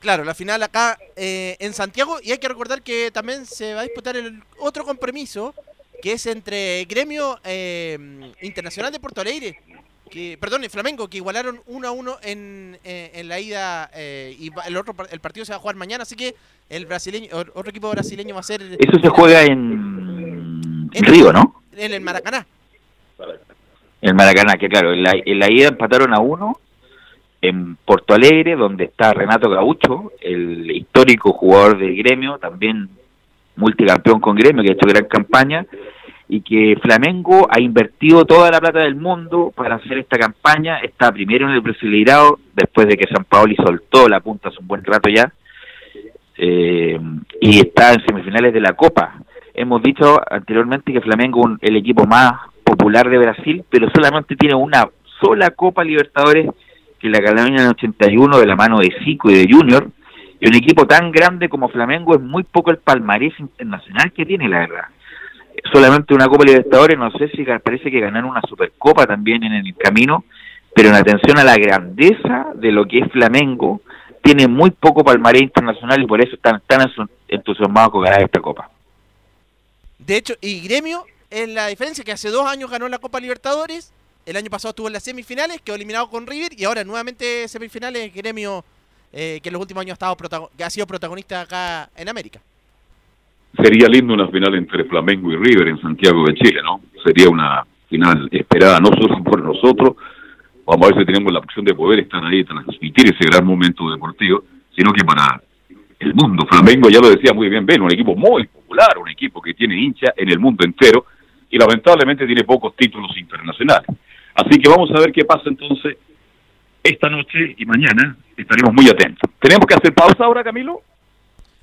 S3: Claro, la final acá eh, en Santiago y hay que recordar que también se va a disputar el otro compromiso que es entre Gremio eh, Internacional de Porto Alegre, que, perdón, y Flamengo, que igualaron 1 a 1 en, eh, en la ida eh, y el otro el partido se va a jugar mañana, así que el brasileño otro equipo brasileño va a ser
S5: Eso se juega en, en Río, ¿no?
S3: en el Maracaná.
S5: En Maracaná, que claro, en la, en la ida empataron a uno en Porto Alegre, donde está Renato Gaucho, el histórico jugador del gremio, también multicampeón con gremio, que ha hecho gran campaña, y que Flamengo ha invertido toda la plata del mundo para hacer esta campaña, está primero en el Brasileirao, después de que San Paoli soltó la punta hace un buen rato ya, eh, y está en semifinales de la Copa. Hemos dicho anteriormente que Flamengo es el equipo más popular de Brasil, pero solamente tiene una sola Copa Libertadores que la ganaron en el 81 de la mano de Zico y de Junior. Y un equipo tan grande como Flamengo es muy poco el palmarés internacional que tiene, la verdad. Solamente una Copa Libertadores, no sé si parece que ganaron una Supercopa también en el camino, pero en atención a la grandeza de lo que es Flamengo, tiene muy poco palmarés internacional y por eso están tan entusiasmados con ganar esta copa.
S3: De hecho, y Gremio, es la diferencia que hace dos años ganó la Copa Libertadores, el año pasado estuvo en las semifinales, quedó eliminado con River y ahora nuevamente semifinales Gremio, eh, que en los últimos años ha, estado ha sido protagonista acá en América.
S4: Sería lindo una final entre Flamengo y River en Santiago de Chile, ¿no? Sería una final esperada no solo por nosotros, vamos a ver si tenemos la opción de poder estar ahí, transmitir ese gran momento deportivo, sino que para el mundo. Flamengo, ya lo decía muy bien Ben, un equipo muy popular, un equipo que tiene hincha en el mundo entero y lamentablemente tiene pocos títulos internacionales. Así que vamos a ver qué pasa entonces esta noche y mañana estaremos muy atentos. ¿Tenemos que hacer pausa ahora, Camilo?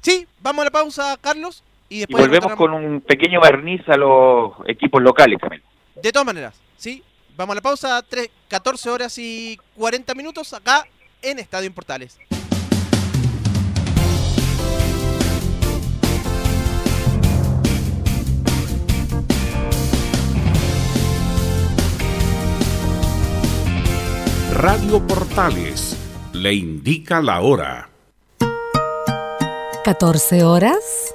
S3: Sí, vamos a la pausa, Carlos, y
S5: volvemos con un pequeño barniz a los equipos locales también.
S3: De todas maneras, ¿sí? Vamos a la pausa, tres- 14 horas y 40 minutos acá en Estadio en Portales.
S13: Radio Portales le indica la hora.
S8: 14 horas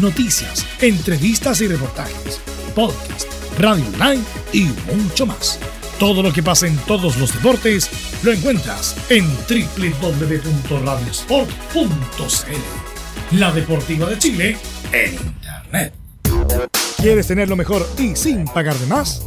S2: noticias, entrevistas y reportajes, podcast, radio online y mucho más. Todo lo que pasa en todos los deportes lo encuentras en www.radiosport.cl. La Deportiva de Chile en Internet. ¿Quieres tenerlo mejor y sin pagar de más?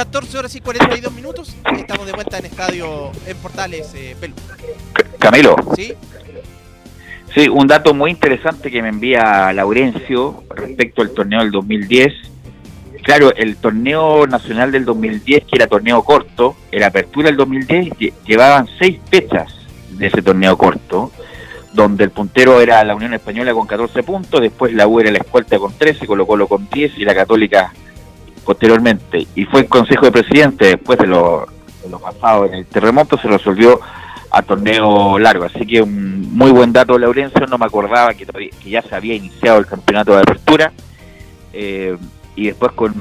S3: 14 horas y 42 minutos. Estamos de vuelta en Estadio en Portales, eh, Pelu.
S5: Camilo.
S3: ¿Sí?
S5: Sí, un dato muy interesante que me envía Laurencio respecto al torneo del 2010. Claro, el torneo nacional del 2010, que era torneo corto, la apertura del 2010, lle- llevaban seis fechas de ese torneo corto, donde el puntero era la Unión Española con 14 puntos, después la U era la Escolta con 13, Colo Colo con 10 y la Católica posteriormente. Y fue el Consejo de Presidente, después de lo, de lo pasado en el terremoto, se resolvió a torneo largo. Así que un muy buen dato, Laurencio. No me acordaba que, que ya se había iniciado el campeonato de apertura. Eh, y después con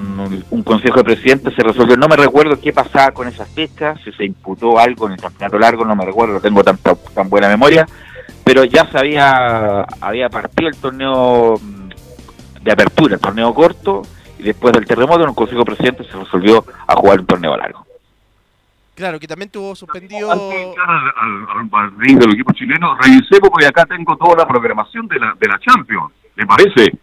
S5: un, consejo de presidentes se resolvió. No me recuerdo qué pasaba con esas fechas, si se imputó algo en el campeonato largo, no me recuerdo, no tengo tanta, tan buena memoria. Pero ya se había, había partido el torneo de apertura, el torneo corto, y después del terremoto en un consejo de presidentes se resolvió a jugar un torneo largo.
S3: Claro, que también tuvo suspendido.
S4: Antes de entrar al, al, del equipo chileno, revisemos porque acá tengo toda la programación de la, de la Champions. ¿Le parece?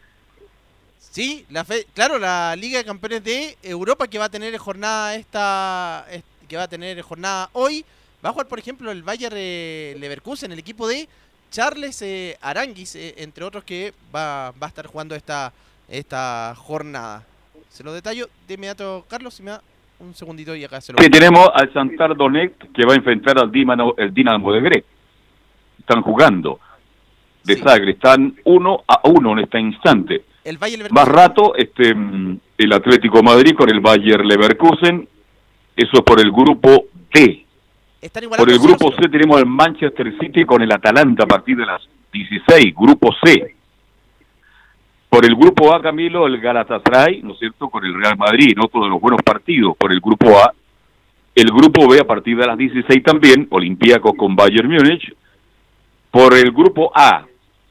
S3: Sí, la fe, claro, la Liga de Campeones de Europa que va a tener jornada esta, est- que va a tener jornada hoy, va a jugar por ejemplo el Bayer eh, Leverkusen, el equipo de Charles eh, Aranguis, eh, entre otros, que va, va a estar jugando esta, esta jornada. Se lo detallo de inmediato, Carlos, si me da un segundito y acá se lo
S4: Que tenemos al Santar Donetsk que va a enfrentar al Dinamo, el Dinamo de Gre. Están jugando de Sagre, están uno a uno en este instante.
S3: El Bayer Leverkusen-
S4: Más rato, este, el Atlético Madrid con el Bayer Leverkusen, eso es por el grupo D. Por el grupo. C tenemos al Manchester City con el Atalanta a partir de las 16, grupo C. Por el grupo A, Camilo, el Galatasaray, ¿no es cierto?, con el Real Madrid, otro de los buenos partidos por el grupo A. El grupo B a partir de las 16 también, Olympiacos con Bayern Múnich. Por el grupo A,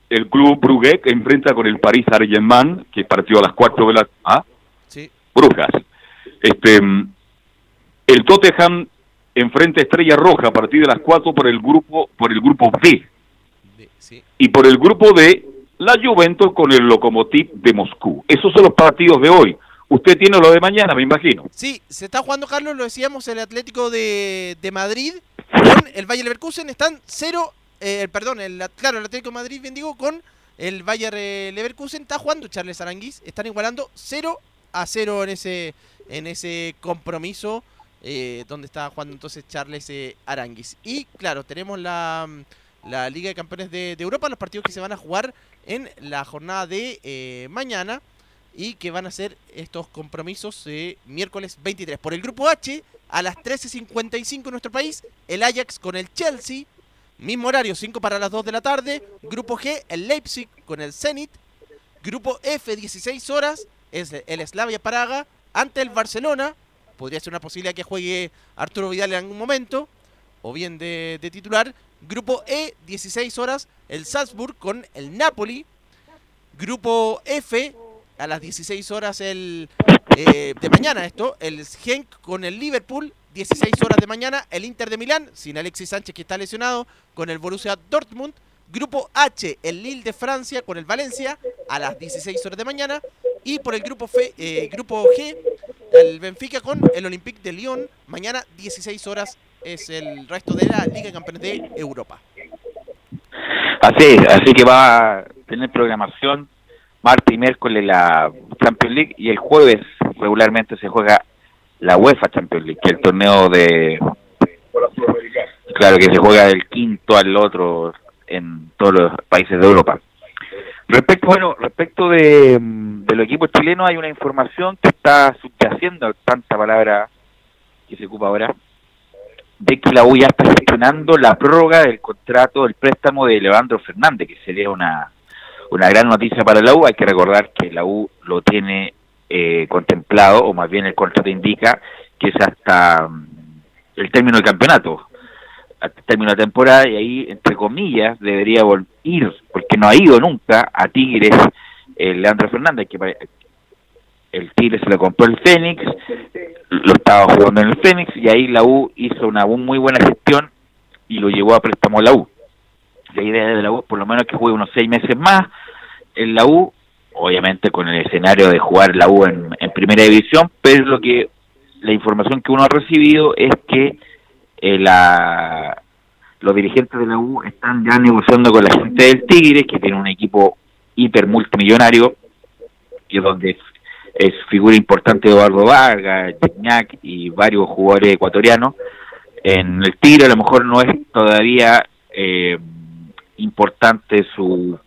S4: el Club Brugge que enfrenta con el Paris Saint-Germain, que partió a las 4 de la... ¿Ah?
S3: Sí.
S4: Brujas. Este, el Tottenham enfrenta a Estrella Roja a partir de las 4 por el grupo por el grupo B. Y por el grupo D, la Juventus con el Lokomotiv de Moscú. Esos son los partidos de hoy. Usted tiene lo de mañana, me imagino.
S3: Sí, se está jugando, Carlos, lo decíamos, el Atlético de, Madrid con el Bayer Leverkusen. Están cero, eh, perdón, el, claro, el Atlético de Madrid, bien digo, con el Bayer eh, Leverkusen. Está jugando Charles Aranguis. Están igualando 0 a 0 en ese, en ese compromiso eh, donde está jugando entonces Charles eh. Y claro, tenemos la, la Liga de Campeones de, de Europa, los partidos que se van a jugar en la jornada de eh, mañana y que van a ser estos compromisos eh, miércoles 23. Por el grupo H, a las 13.55 en nuestro país, el Ajax con el Chelsea, mismo horario, 5 para las 2 de la tarde. Grupo G, el Leipzig con el Zenit. Grupo F, 16 horas, es el Slavia Praga ante el Barcelona. Podría ser una posibilidad que juegue Arturo Vidal en algún momento, o bien de, de titular. Grupo E, 16 horas, el Salzburg con el Napoli. Grupo F, a las 16 horas el eh, de mañana esto, el Genk con el Liverpool, 16 horas de mañana, el Inter de Milán, sin Alexis Sánchez que está lesionado, con el Borussia Dortmund. Grupo H, el Lille de Francia con el Valencia, a las 16 horas de mañana. Y por el grupo, F, eh, grupo G, el Benfica con el Olympique de Lyon, mañana 16 horas es el resto de la Liga de Campeones de Europa.
S5: Así así que va a tener programación martes y miércoles la Champions League y el jueves regularmente se juega la UEFA Champions League, que el torneo de... Claro, que se juega del quinto al otro en todos los países de Europa. Respecto, bueno, respecto de, de los equipos chilenos hay una información que está subyaciendo tanta palabra que se ocupa ahora, de que la U ya está gestionando la prórroga del contrato del préstamo de Leandro Fernández, que sería una, una gran noticia para la U. Hay que recordar que la U lo tiene eh, contemplado, o más bien el contrato indica que es hasta mm, el término del campeonato, hasta el término de temporada, y ahí, entre comillas, debería ir, porque no ha ido nunca a Tigres eh, Leandro Fernández, que el Tigre se lo compró el Fénix, lo estaba jugando en el Fénix y ahí la U hizo una muy buena gestión y lo llevó a préstamo a la U. La idea de la U por lo menos que juegue unos seis meses más en la U, obviamente con el escenario de jugar la U en, en primera división, pero lo que la información que uno ha recibido es que eh, la, los dirigentes de la U están ya negociando con la gente del Tigre, que tiene un equipo hiper multimillonario, que donde es, figura importante Eduardo Vargas, Gignac y varios jugadores ecuatorianos. En el Tigre a lo mejor no es todavía eh, importante su,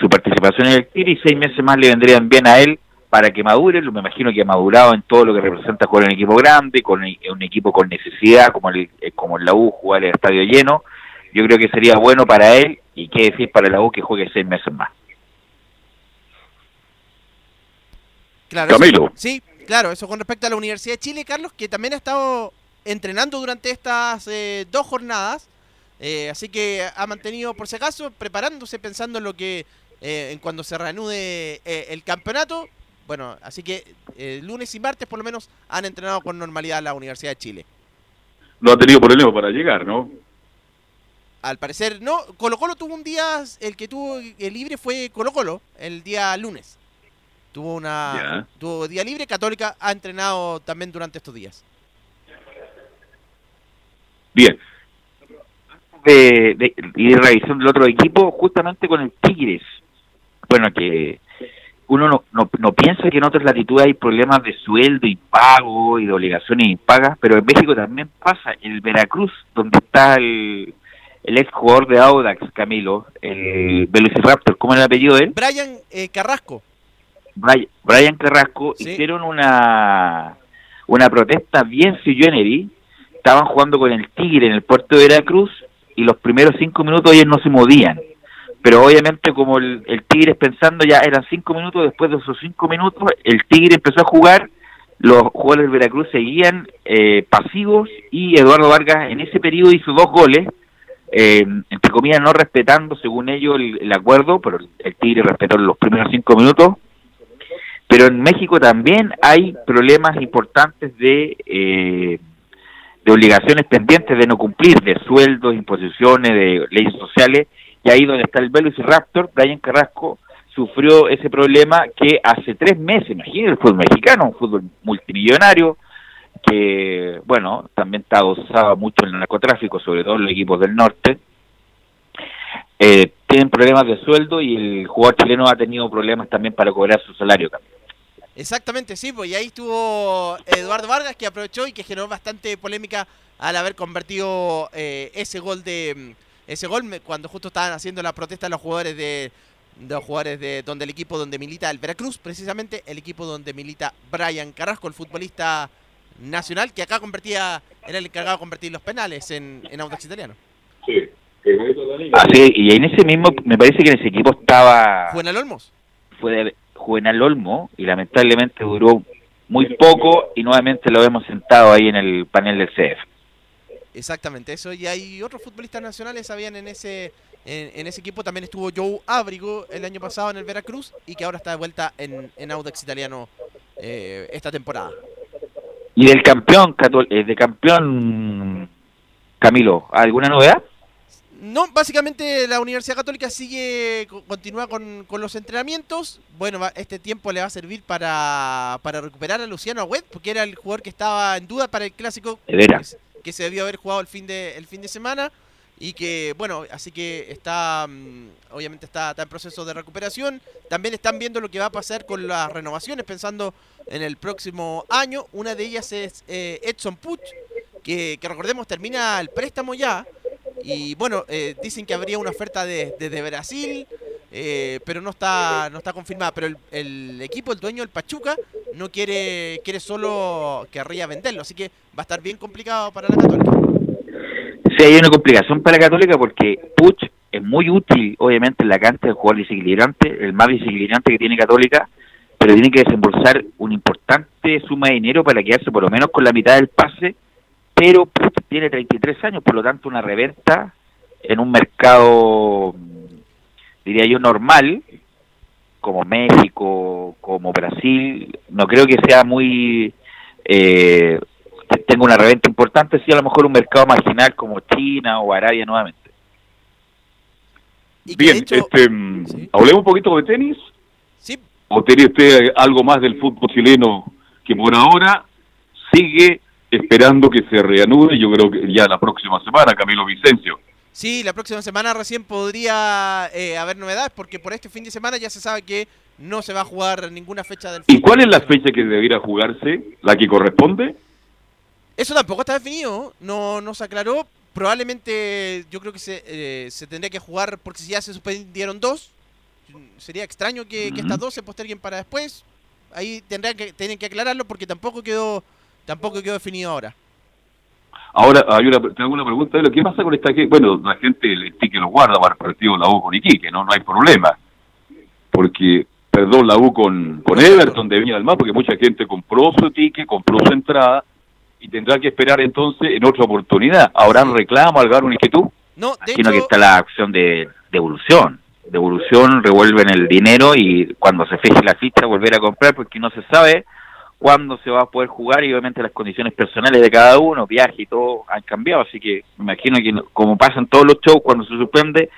S5: su participación en el Tigre y seis meses más le vendrían bien a él para que madure, me imagino que ha madurado en todo lo que representa jugar en un equipo grande, con el- un equipo con necesidad como el, eh, como el la U, jugar el estadio lleno, yo creo que sería bueno para él y qué decir para la U que juegue seis meses más.
S3: Claro, eso-
S4: Camilo.
S3: sí, claro, eso con respecto a la Universidad de Chile, Carlos, que también ha estado entrenando durante estas eh, dos jornadas. eh, así que ha mantenido, por si acaso, preparándose, pensando en lo que, eh, en cuando se reanude eh, el campeonato. Bueno, así que lunes y martes por lo menos han entrenado con normalidad la Universidad de Chile.
S4: No ha tenido problema para llegar, ¿no?
S3: Al parecer, no, Colo Colo tuvo un día, el que tuvo el libre fue Colo Colo, el día lunes. Tuvo una tuvo día libre, Católica ha entrenado también durante estos días.
S4: Bien.
S5: de, de, y de revisión del otro equipo justamente con el Tigres. Bueno, que uno no, no, no piensa que en otras latitudes hay problemas de sueldo y pago y de obligaciones impagas, pero en México también pasa. En el Veracruz, donde está el, el ex jugador de Audax, Camilo, el Velociraptor, ¿cómo es el apellido de él?
S3: Brian eh, Carrasco.
S5: Brian, Brian Carrasco, hicieron una, una protesta bien sui generis. Estaban jugando con el Tigre en el puerto de Veracruz y los primeros cinco minutos ellos no se movían. Pero obviamente como el, el Tigre pensando ya eran cinco minutos, después de esos cinco minutos el Tigre empezó a jugar, los jugadores del Veracruz seguían eh, pasivos y Eduardo Vargas en ese periodo hizo dos goles, eh, entre comillas no respetando según ellos el, el acuerdo, pero el Tigre respetó los primeros cinco minutos. Pero en México también hay problemas importantes de... Eh, de obligaciones pendientes de no cumplir, de sueldos, imposiciones, de leyes sociales, y ahí donde está el Velociraptor, Brian Carrasco sufrió ese problema que hace tres meses, imagínense el fútbol mexicano, un fútbol multimillonario, que, bueno, también está adosado mucho en el narcotráfico, sobre todo en los equipos del norte, eh, tienen problemas de sueldo y el jugador chileno ha tenido problemas también para cobrar su salario también.
S3: Exactamente, sí, pues y ahí estuvo Eduardo Vargas que aprovechó y que generó bastante polémica al haber convertido eh, ese gol de ese gol cuando justo estaban haciendo la protesta los jugadores de, de los jugadores de donde el equipo donde milita el Veracruz, precisamente el equipo donde milita Brian Carrasco, el futbolista nacional que acá convertía era el encargado de convertir los penales en, en Audax Italiano.
S5: Así, y en ese mismo, me parece que en ese equipo estaba
S3: Juvenal Olmos.
S5: fue de Juvenal Olmo y lamentablemente duró muy poco y nuevamente lo hemos sentado ahí en el panel del CF.
S3: Exactamente, eso. Y hay otros futbolistas nacionales, habían en ese en, en ese equipo. También estuvo Joe Ábrigo el año pasado en el Veracruz y que ahora está de vuelta en, en Audax Italiano eh, esta temporada.
S5: Y del campeón, eh, de campeón Camilo, ¿alguna novedad?
S3: No, básicamente la Universidad Católica sigue, co- continúa con, con los entrenamientos. Bueno, este tiempo le va a servir para, para recuperar a Luciano Agüed, porque era el jugador que estaba en duda para el clásico que, se- que se debió haber jugado el fin de, el fin de semana. Y que, bueno, así que está, mm, obviamente está, está en proceso de recuperación. También están viendo lo que va a pasar con las renovaciones, pensando en el próximo año. Una de ellas es eh, Edson Puch, que, que recordemos termina el préstamo ya. Y bueno, eh, dicen que habría una oferta de- desde Brasil, eh, pero no está no está confirmada. Pero el, el equipo, el dueño, el Pachuca, no quiere quiere solo querría venderlo. Así que va a estar bien complicado para la Católica.
S5: Sí, hay una complicación para la Católica porque Puch es muy útil, obviamente, en la cancha de jugador desequilibrante, el más desequilibrante que tiene Católica, pero tiene que desembolsar una importante suma de dinero para quedarse por lo menos con la mitad del pase, pero tiene 33 años, por lo tanto una reventa en un mercado, mm, diría yo, normal, como México, como Brasil, no creo que sea muy... Eh, tenga una reventa importante, sí a lo mejor un mercado marginal como China o Arabia nuevamente.
S4: Bien, este, mm, hablemos un poquito de tenis.
S3: Sí.
S4: ¿O tiene usted algo más del fútbol chileno que por ahora sigue esperando que se reanude? Yo creo que ya la próxima semana, Camilo Vicencio.
S3: Sí, la próxima semana recién podría eh, haber novedades porque por este fin de semana ya se sabe que no se va a jugar ninguna fecha del
S4: ¿Y cuál es la fecha que debiera jugarse? ¿La que corresponde?
S3: Eso tampoco está definido, no, no se aclaró. Probablemente yo creo que se, eh, se tendría que jugar porque si ya se suspendieron dos, sería extraño que, que estas dos se posterguen para después. Ahí tendrán que, tienen que aclararlo porque tampoco quedó tampoco quedó definido ahora.
S4: Ahora, hay una, te hago una pregunta de lo que pasa con esta gente. Bueno, la gente el que lo guarda para el partido de la U con Iquique, ¿no? No hay problema. Porque, perdón, la U con, con Everton de Viña del Mar, porque mucha gente compró su ticket, compró su entrada y tendrá que esperar entonces en otra oportunidad. ¿Habrán reclamo, alguna inquietud?
S3: No, de
S5: Sino
S3: hecho,
S5: que está la acción de devolución. Devolución, revuelven el dinero y cuando se fije la ficha volver a comprar porque no se sabe cuándo se va a poder jugar y obviamente las condiciones personales de cada uno, viaje y todo han cambiado, así que me imagino que como pasan todos los shows cuando se suspende,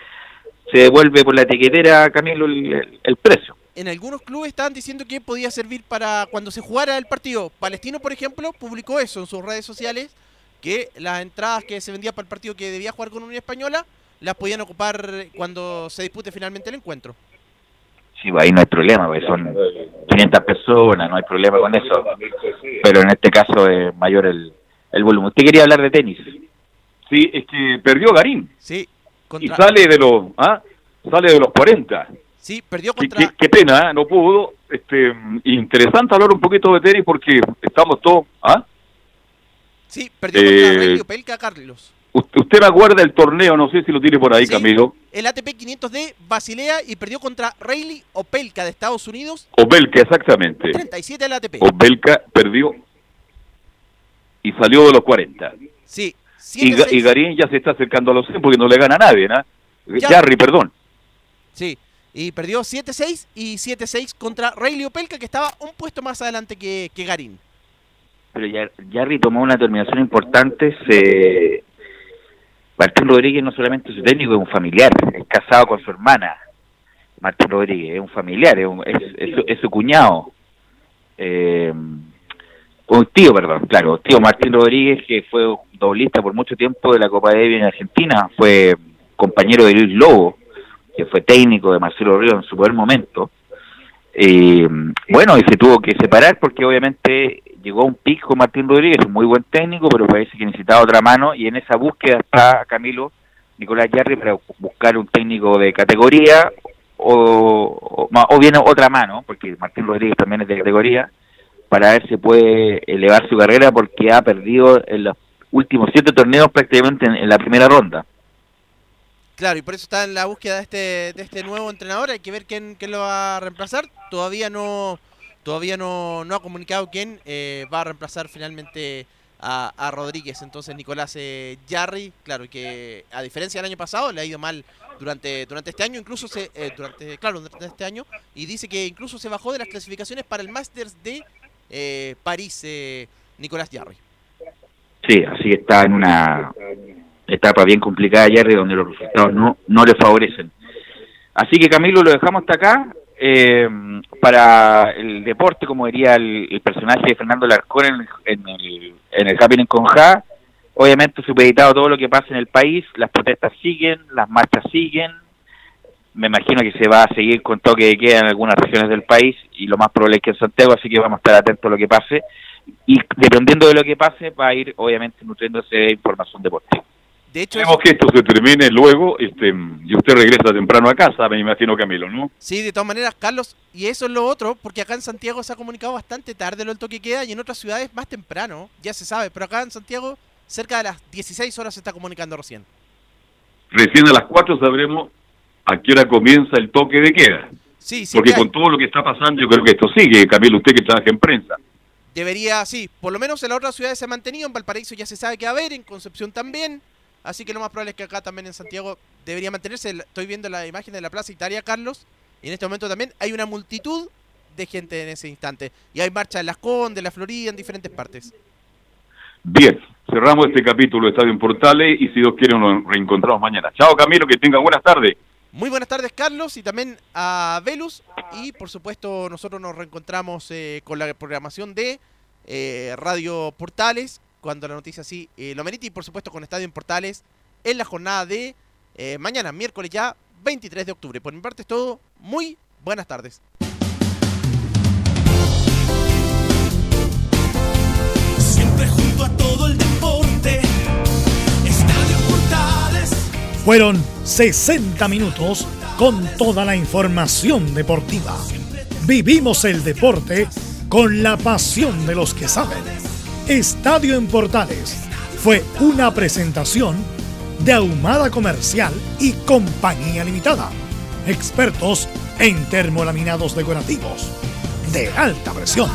S5: se devuelve por la etiquetera, Camilo, el precio.
S3: en algunos clubes estaban diciendo que podía servir para cuando se jugara el partido. Palestino, por ejemplo, publicó eso en sus redes sociales, que las entradas que se vendían para el partido que debía jugar con Unión Española las podían ocupar cuando se dispute finalmente el encuentro.
S5: Sí, ahí no hay problema, pues son 500 personas, no hay problema con eso. Pero en este caso es mayor el, el volumen. Usted quería hablar de tenis.
S4: Sí, es que perdió Garín.
S3: Sí,
S4: Y sale de los, ¿ah? Sale de los 40.
S3: Sí, perdió
S4: Qué,
S3: contra...
S4: qué- qué pena, ¿eh? no pudo. Este, interesante hablar un poquito de tenis porque estamos todos, ¿ah?
S3: Sí, perdió
S4: Eh,
S3: contra Opelka Carlos.
S4: Usted, usted me acuerda el torneo, no sé si lo tiene por ahí,
S3: Sí.
S4: Camilo.
S3: El ATP 500 de Basilea y perdió contra Rayleigh Opelka de Estados Unidos.
S4: Obelka, exactamente.
S3: 37 del ATP.
S4: Obelka perdió y salió de los 40.
S3: Sí,
S4: Y, Ga-
S3: 7-6.
S4: y Garín ya se está acercando a los 100 porque no le gana a nadie, ¿no? Jarry, perdón.
S3: Sí, y perdió 7-6 y 7-6 contra Rayleigh Opelka que estaba un puesto más adelante que, que Garín.
S5: Pero ya- Jarry tomó una determinación importante. Se... Martín Rodríguez no solamente es su técnico, es un familiar. Es casado con su hermana. Martín Rodríguez es un familiar, es, un- es- su- cuñado. Eh, un tío, perdón, claro. Tío Martín Rodríguez, que fue doblista por mucho tiempo de la Copa Davis en Argentina. Fue compañero de Luis Lobo, que fue técnico de Marcelo Ríos en su buen momento. Eh, bueno, y se tuvo que separar porque obviamente llegó a un pico Martín Rodríguez, un muy buen técnico, pero parece que necesitaba otra mano y en esa búsqueda está Camilo Nicolás Yarri para buscar un técnico de categoría o, o, o bien otra mano, porque Martín Rodríguez también es de categoría, para ver si puede elevar su carrera porque ha perdido en los últimos siete torneos prácticamente en- en la primera ronda.
S3: Claro, y por eso está en la búsqueda de este, de este nuevo entrenador. Hay que ver quién, quién lo va a reemplazar. Todavía no todavía no, no ha comunicado quién eh, va a reemplazar finalmente a, Rodríguez. Entonces Nicolás eh, Jarry, claro, que a diferencia del año pasado le ha ido mal durante durante este año, incluso se eh, durante claro durante este año y dice que incluso se bajó de las clasificaciones para el Masters de eh, París eh, Nicolás Jarry.
S5: Sí, así está en una etapa bien complicada Jerry donde los resultados no, no le favorecen. Así que Camilo lo dejamos hasta acá eh, para el deporte, como diría el, el personaje de Fernando Larcón en, en el, en el Happening con Ja. Obviamente supeditado todo lo que pasa en el país, las protestas siguen, las marchas siguen. Me imagino que se va a seguir con toque de queda en algunas regiones del país y lo más probable es que en Santiago, así que vamos a estar atentos a lo que pase y dependiendo de lo que pase va a ir obviamente nutriéndose de información deportiva.
S3: De hecho,
S4: Esperemos que esto se termine luego este, y usted regresa temprano a casa, me imagino, Camilo, ¿no?
S3: Sí, de todas maneras, Carlos, y eso es lo otro, porque acá en Santiago se ha comunicado bastante tarde lo del toque queda y en otras ciudades más temprano, ya se sabe, pero acá en Santiago cerca de las 16 horas se está comunicando recién.
S4: Recién a las 4 sabremos a qué hora comienza el toque de queda.
S3: Sí, sí,
S4: Porque con todo lo que está pasando, yo creo que esto sigue, Camilo, usted que trabaja en prensa.
S3: debería, sí, por lo menos en las otras ciudades se ha mantenido, en Valparaíso ya se sabe que va a haber, en Concepción también, así que lo más probable es que acá también en Santiago debería mantenerse, estoy viendo la imagen de la Plaza Italia, Carlos, y en este momento también hay una multitud de gente en ese instante, y hay marcha en Las Condes, la Florida, en diferentes partes.
S4: Bien, cerramos este capítulo de Estadio en Portales y si Dios quiere nos reencontramos mañana. Chao, Camilo, que tengan buenas tardes.
S3: Muy buenas tardes, Carlos, y también a Velus. Y por supuesto, nosotros nos reencontramos eh, con la programación de eh, Radio Portales, cuando la noticia así eh, lo merite, y por supuesto con Estadio en Portales en la jornada de eh, mañana, miércoles ya, 23 de octubre. Por mi parte es todo. Muy buenas tardes.
S10: Siempre junto a todo el deporte. Estadio Portales.
S2: Fueron 60 minutos con toda la información deportiva. Vivimos el deporte con la pasión de los que saben. Estadio en Portales fue una presentación de Ahumada Comercial y Compañía Limitada. Expertos en termolaminados decorativos de alta presión.